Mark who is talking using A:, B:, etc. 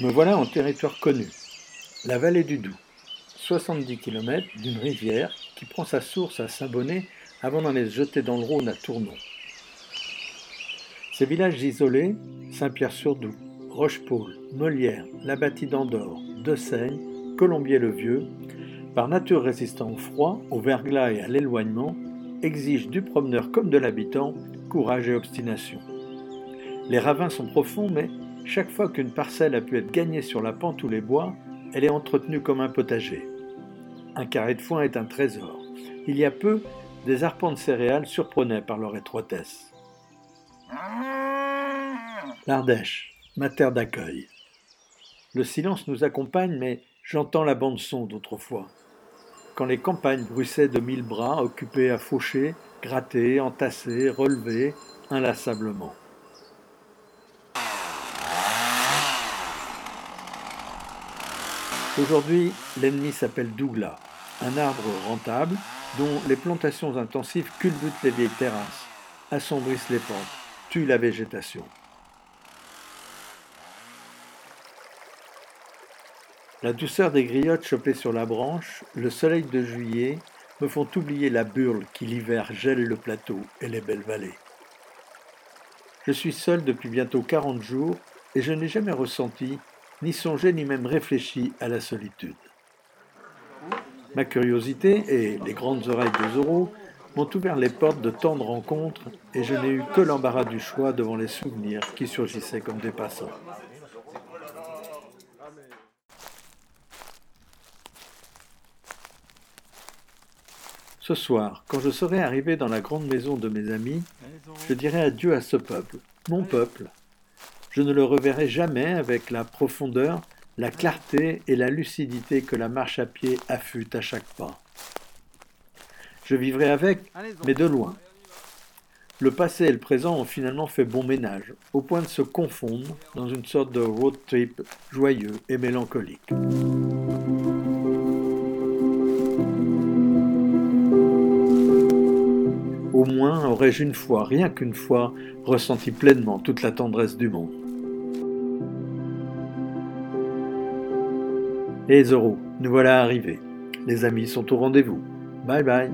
A: Me voilà en territoire connu, la vallée du Doubs, 70 km d'une rivière qui prend sa source à Saint-Bonnet avant d'aller se jeter dans le Rhône à Tournon. Ces villages isolés, Saint-Pierre-sur-Doubs, Rochepaul, Molière, la Bâtie d'Andorre, Seigne, Colombier-le-Vieux, par nature résistant au froid, au verglas et à l'éloignement, exigent du promeneur comme de l'habitant courage et obstination. Les ravins sont profonds, mais chaque fois qu'une parcelle a pu être gagnée sur la pente ou les bois, elle est entretenue comme un potager. Un carré de foin est un trésor. Il y a peu, des arpents de céréales surprenaient par leur étroitesse. L'Ardèche, ma terre d'accueil. Le silence nous accompagne, mais j'entends la bande-son d'autrefois. Quand les campagnes bruissaient de mille bras, occupés à faucher, gratter, entasser, relever, inlassablement. Aujourd'hui, l'ennemi s'appelle Douglas, un arbre rentable dont les plantations intensives culbutent les vieilles terrasses, assombrissent les pentes, tuent la végétation. La douceur des griottes chopées sur la branche, le soleil de juillet me font oublier la burle qui l'hiver gèle le plateau et les belles vallées. Je suis seul depuis bientôt quarante jours et je n'ai jamais ressenti ni songé ni même réfléchi à la solitude. Ma curiosité et les grandes oreilles de Zorro m'ont ouvert les portes de tant de rencontres et je n'ai eu que l'embarras du choix devant les souvenirs qui surgissaient comme des passants. Ce soir, quand je serai arrivé dans la grande maison de mes amis, je dirai adieu à ce peuple, mon peuple, je ne le reverrai jamais avec la profondeur, la clarté et la lucidité que la marche à pied affûte à chaque pas. Je vivrai avec, mais de loin. Le passé et le présent ont finalement fait bon ménage, au point de se confondre dans une sorte de road trip joyeux et mélancolique. Au moins aurais-je une fois, rien qu'une fois, ressenti pleinement toute la tendresse du monde. Et Zoro, nous voilà arrivés. Les amis sont au rendez-vous. Bye bye.